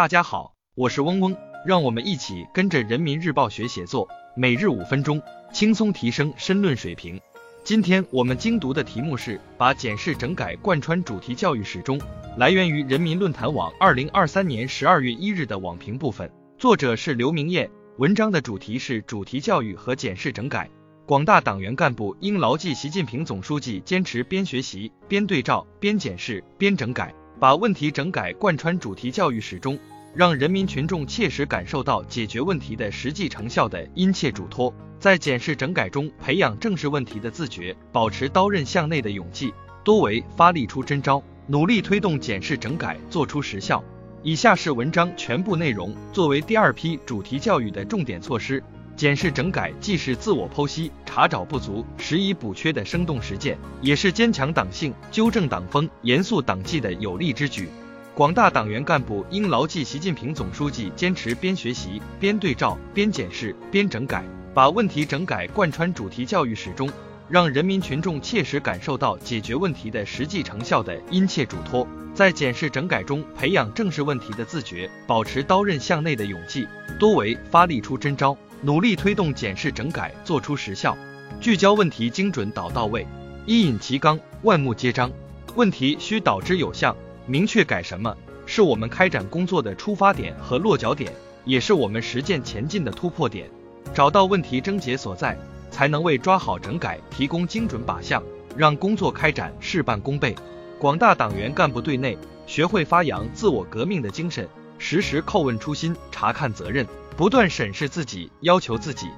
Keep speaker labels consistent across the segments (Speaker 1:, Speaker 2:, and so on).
Speaker 1: 大家好，我是嗡嗡，让我们一起跟着人民日报学写作，每日五分钟，轻松提升申论水平。今天我们精读的题目是把检视整改贯穿主题教育始终，来源于人民论坛网二零二三年十二月一日的网评部分，作者是刘明艳，文章的主题是主题教育和检视整改。广大党员干部应牢记习近平总书记坚持边学习边对照边检视边整改，把问题整改贯穿主题教育始终。让人民群众切实感受到解决问题的实际成效的殷切嘱托，在检视整改中培养正视问题的自觉，保持刀刃向内的勇气，多为发力出真招，努力推动检视整改做出实效。以下是文章全部内容。作为第二批主题教育的重点措施，检视整改既是自我剖析、查找不足、拾遗补缺的生动实践，也是坚强党性、纠正党风、严肃党纪的有力之举。广大党员干部应牢记习近平总书记坚持边学习边对照边检视边整改，把问题整改贯穿主题教育始终，让人民群众切实感受到解决问题的实际成效的殷切嘱托，在检视整改中培养正视问题的自觉，保持刀刃向内的勇气，多为发力出真招，努力推动检视整改做出实效，聚焦问题精准导到位，一引其纲，万目皆张，问题需导之有项。明确改什么，是我们开展工作的出发点和落脚点，也是我们实践前进的突破点。找到问题症结所在，才能为抓好整改提供精准靶向，让工作开展事半功倍。广大党员干部对内学会发扬自我革命的精神，时时叩问初心，查看责任，不断审视自己，要求自己；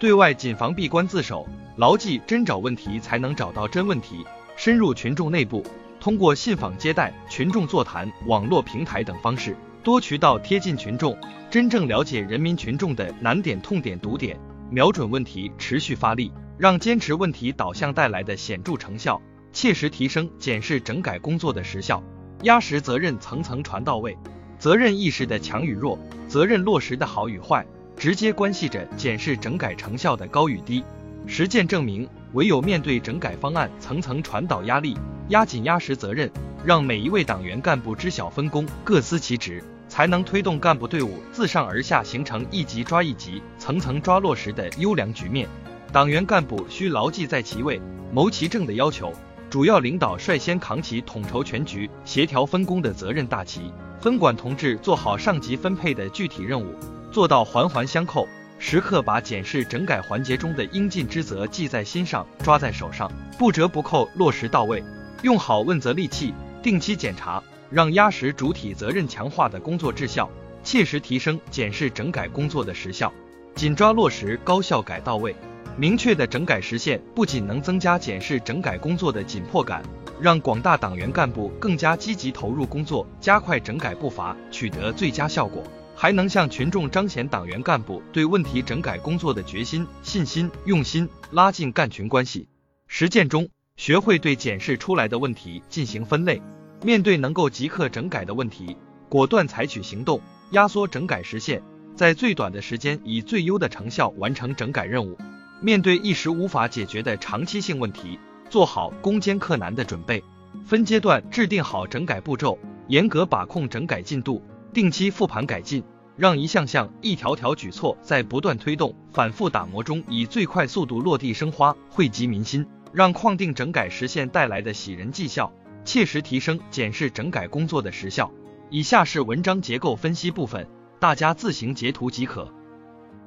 Speaker 1: 对外谨防闭关自守，牢记真找问题才能找到真问题，深入群众内部。通过信访接待、群众座谈、网络平台等方式，多渠道贴近群众，真正了解人民群众的难点、痛点、堵点，瞄准问题，持续发力，让坚持问题导向带来的显著成效，切实提升检视整改工作的实效，压实责任，层层传到位。责任意识的强与弱，责任落实的好与坏，直接关系着检视整改成效的高与低。实践证明，唯有面对整改方案层层传导压力。压紧压实责任，让每一位党员干部知晓分工，各司其职，才能推动干部队伍自上而下形成一级抓一级、层层抓落实的优良局面。党员干部需牢记在其位、谋其政的要求，主要领导率先扛起统筹全局、协调分工的责任大旗，分管同志做好上级分配的具体任务，做到环环相扣，时刻把检视整改环节中的应尽之责记在心上、抓在手上，不折不扣落实到位。用好问责利器，定期检查，让压实主体责任强化的工作质效，切实提升检视整改工作的实效，紧抓落实高效改到位。明确的整改实现，不仅能增加检视整改工作的紧迫感，让广大党员干部更加积极投入工作，加快整改步伐，取得最佳效果，还能向群众彰显党员干部对问题整改工作的决心、信心、用心，拉近干群关系。实践中。学会对检视出来的问题进行分类，面对能够即刻整改的问题，果断采取行动，压缩整改时限，在最短的时间以最优的成效完成整改任务。面对一时无法解决的长期性问题，做好攻坚克难的准备，分阶段制定好整改步骤，严格把控整改进度，定期复盘改进，让一项项、一条条举措在不断推动、反复打磨中以最快速度落地生花，惠及民心。让矿定整改实现带来的喜人绩效，切实提升检视整改工作的实效。以下是文章结构分析部分，大家自行截图即可。